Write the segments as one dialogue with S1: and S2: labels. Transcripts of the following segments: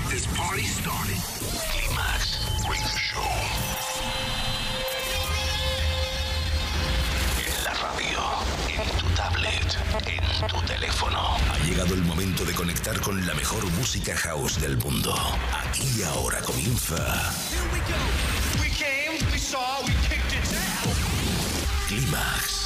S1: get this party started. Climax Radio Show. En la radio, en tu tablet, en tu teléfono. Ha llegado el momento de conectar con la mejor música house del mundo. Aquí y ahora comienza.
S2: We came, we saw, we kicked it down.
S1: Climax.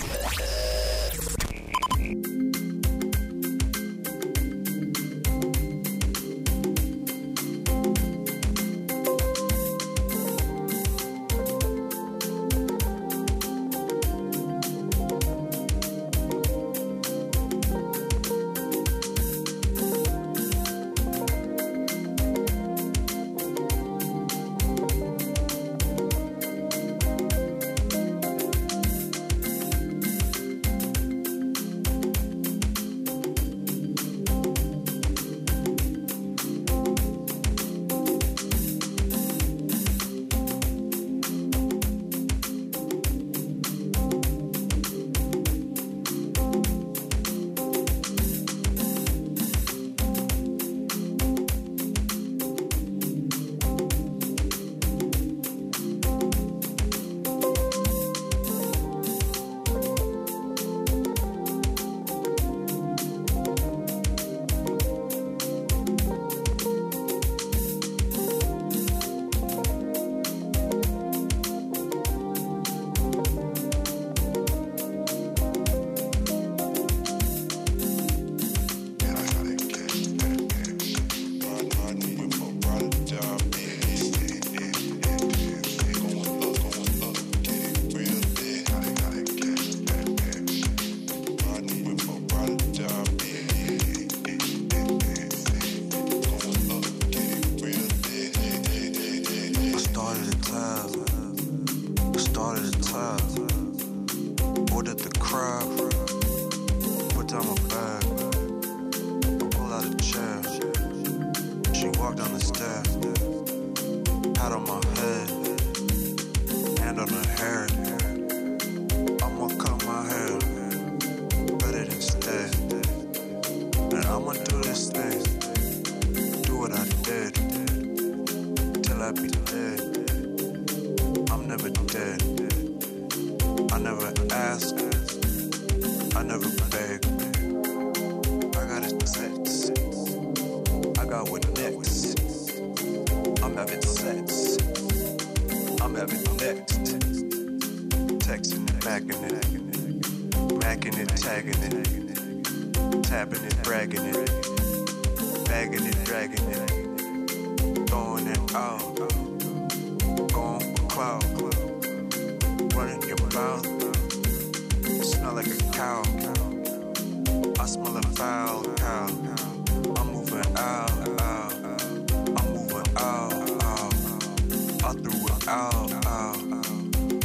S3: It out, out.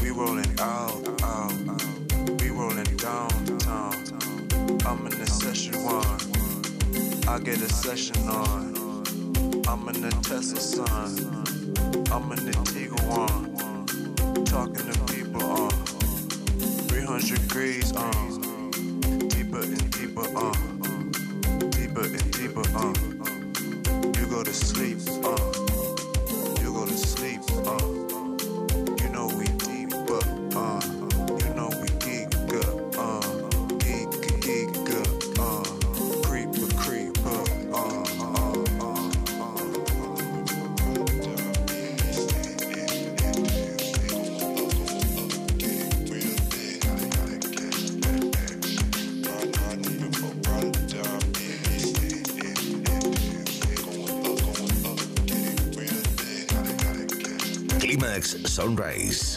S3: We. Oh, oh, oh. We downtown. I'm in the session one. I get a session on. I'm in the Tesla sun. I'm in the Tiguan. Talking to people on 300 degrees on. Deeper and deeper on.
S1: Sunrise,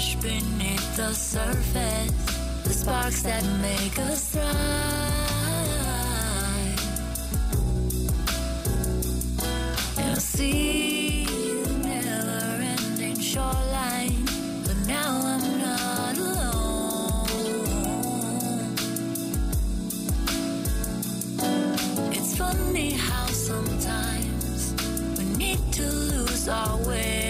S4: search beneath the surface the sparks that make us thrive. And I see the never ending shoreline, but now I'm not alone. It's funny how sometimes we need to lose our way.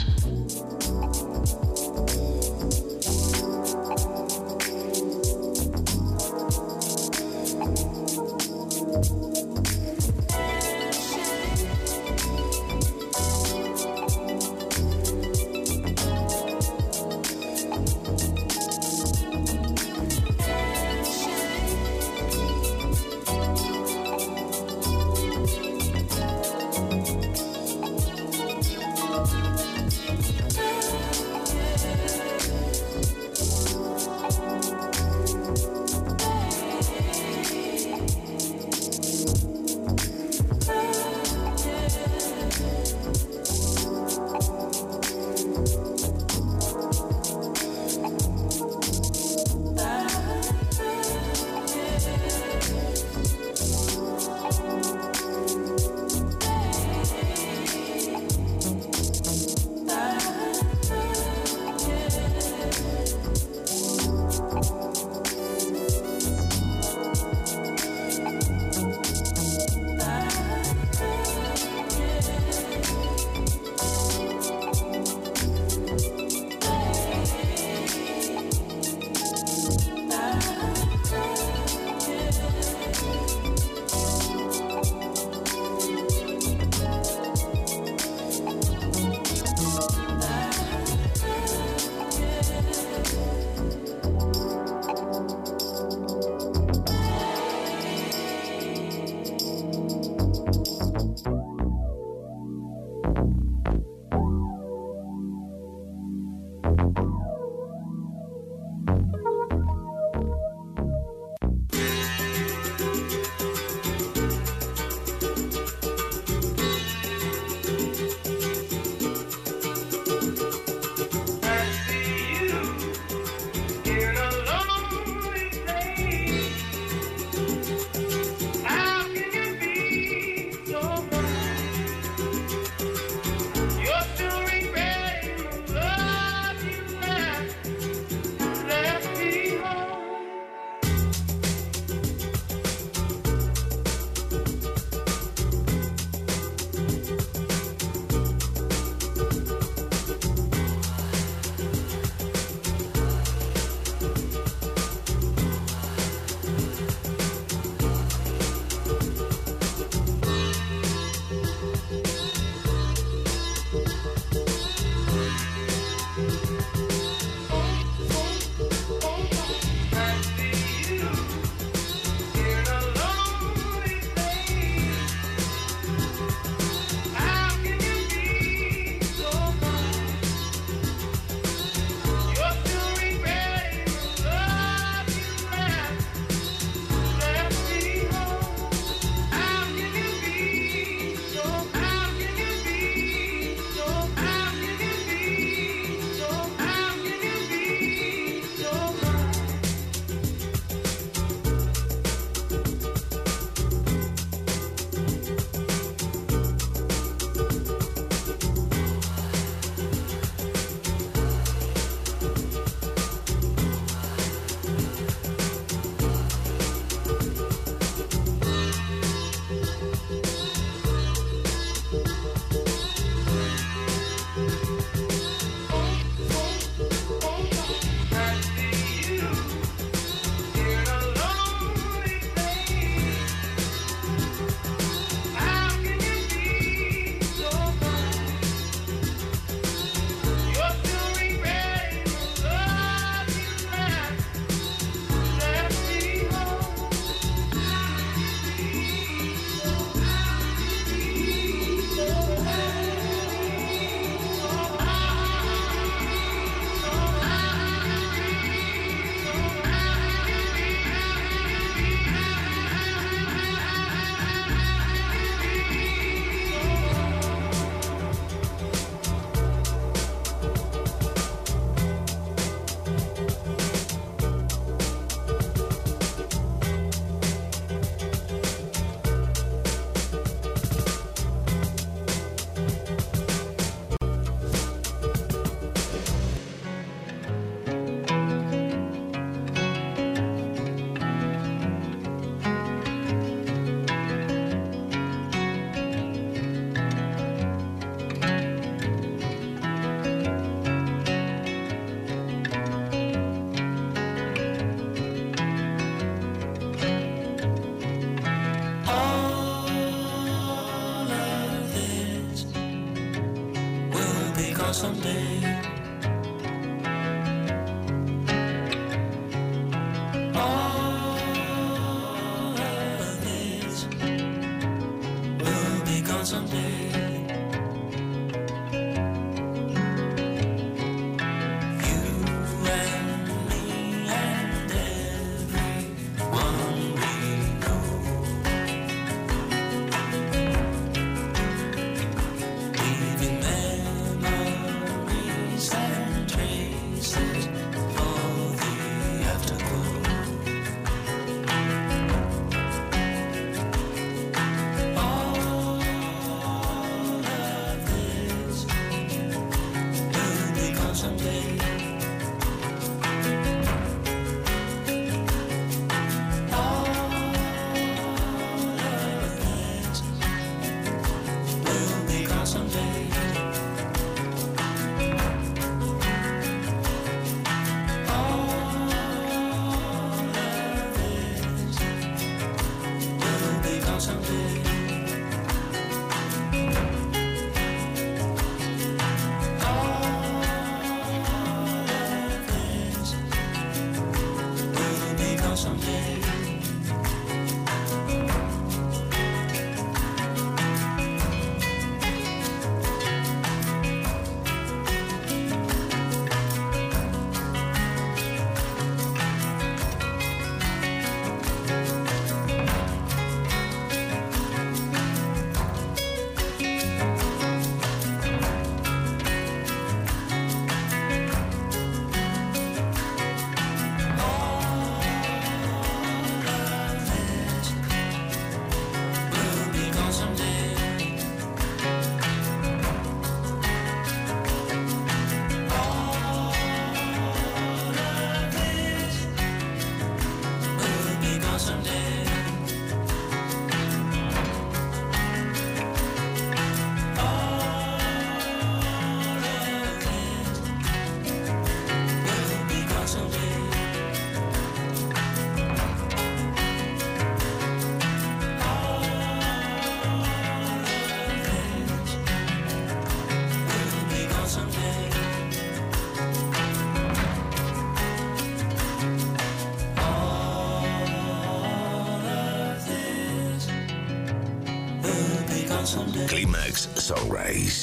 S1: Clímax Sunrise.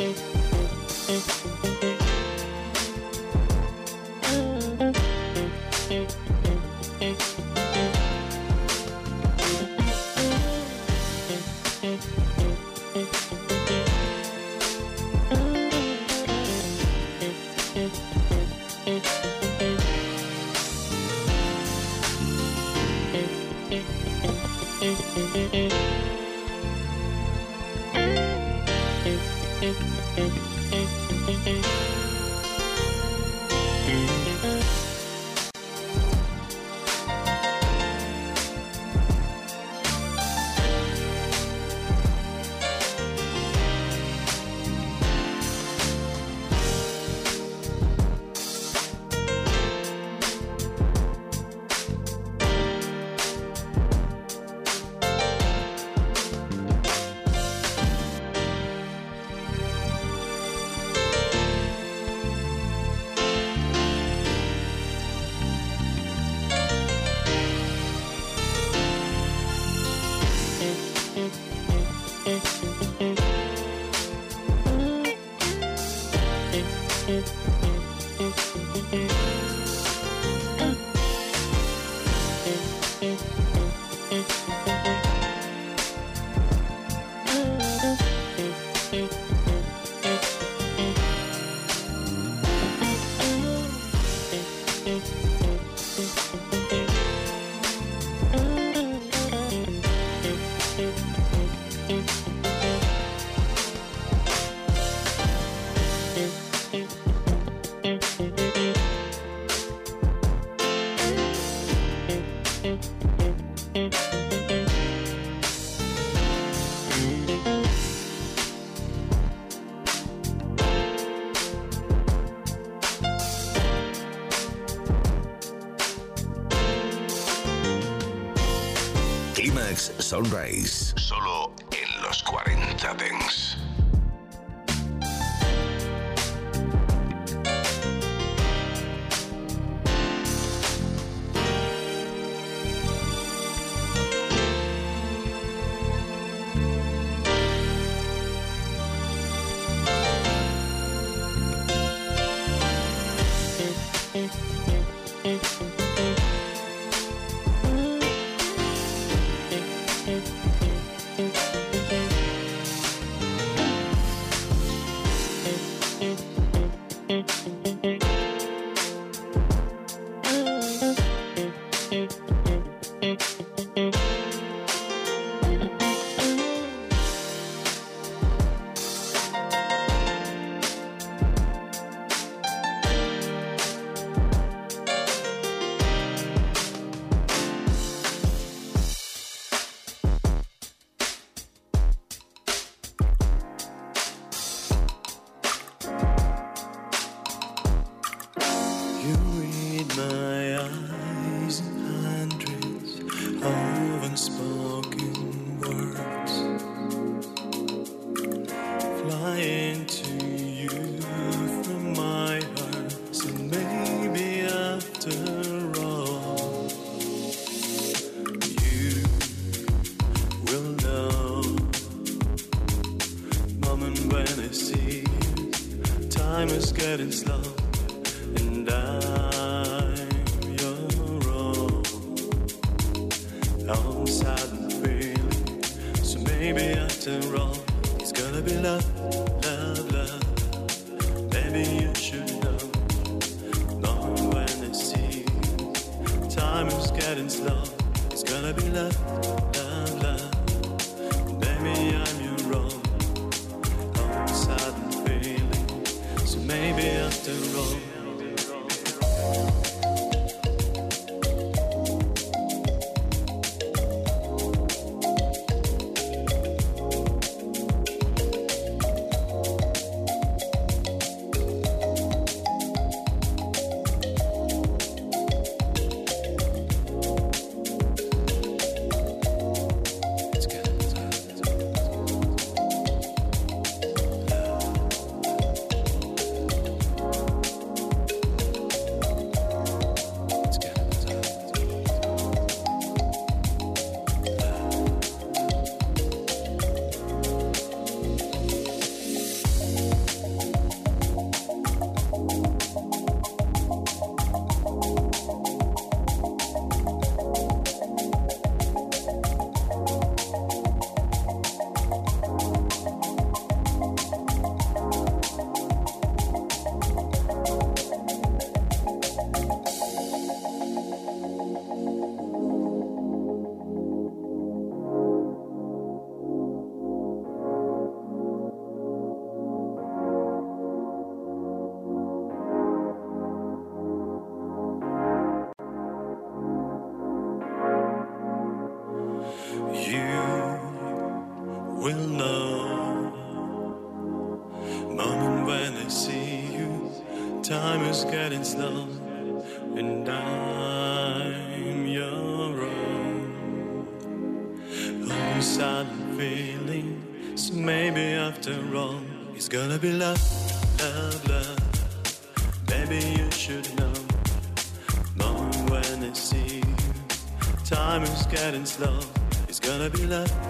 S1: Thank you. Solo en los 40 Dents.
S5: Moment when I see time is getting slow and I'm your own. Sad and feeling, so maybe after all, it's gonna be love, love, love. Maybe you should know. Knowing when I see time is getting slow. It's gonna be love, getting and I'm your own. Oh, silent feeling. So maybe after all, it's gonna be love, love, love. Maybe you should know. Moment when I see time is getting slow. It's gonna be love, love,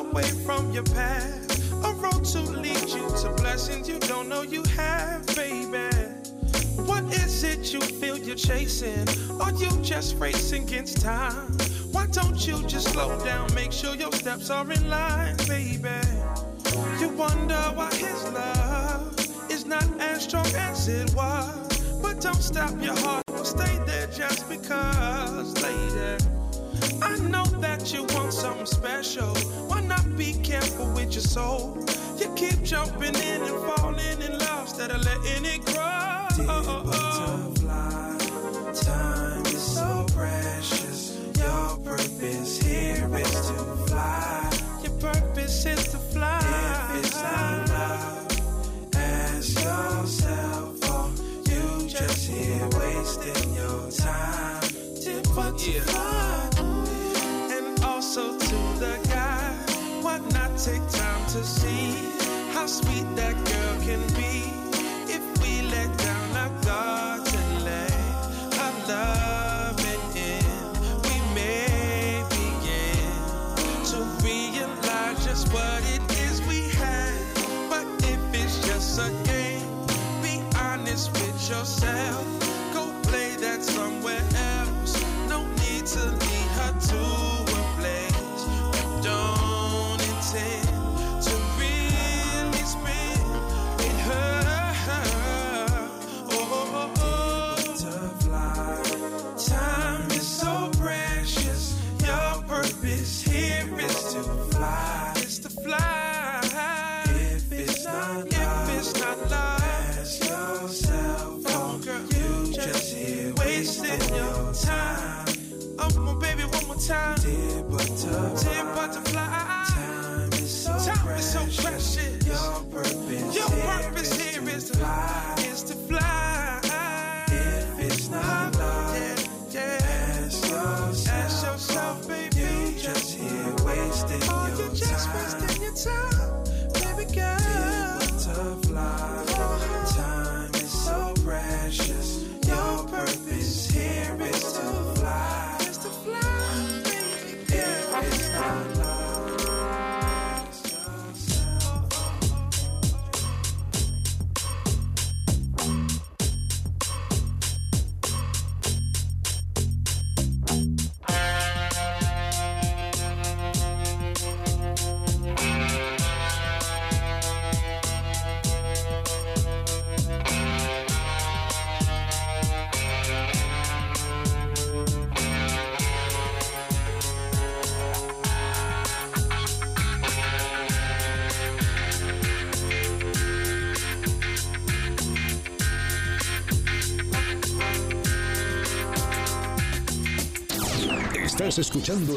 S6: Away from your path. A road to lead you to blessings you don't know you have, baby. What is it you feel you're chasing? Are you just racing against time? Why don't you just slow down? Make sure your steps are in line, baby. You wonder why his love is not as strong as it was. But don't stop your heart, will stay there just because, lady. I know that you want something special. Be careful with your soul? You keep jumping in and falling in love instead of letting it grow. butterfly, time is so precious. Your purpose here is to fly. Your purpose is to fly. If it's not love, ask yourself, are you just here wasting your time? Dear butterfly, and to see how sweet that girl can be if we let down our guards and let our love in? We may begin to realize just what it is we had. But if it's just a game, be honest with yourself. Go play that somewhere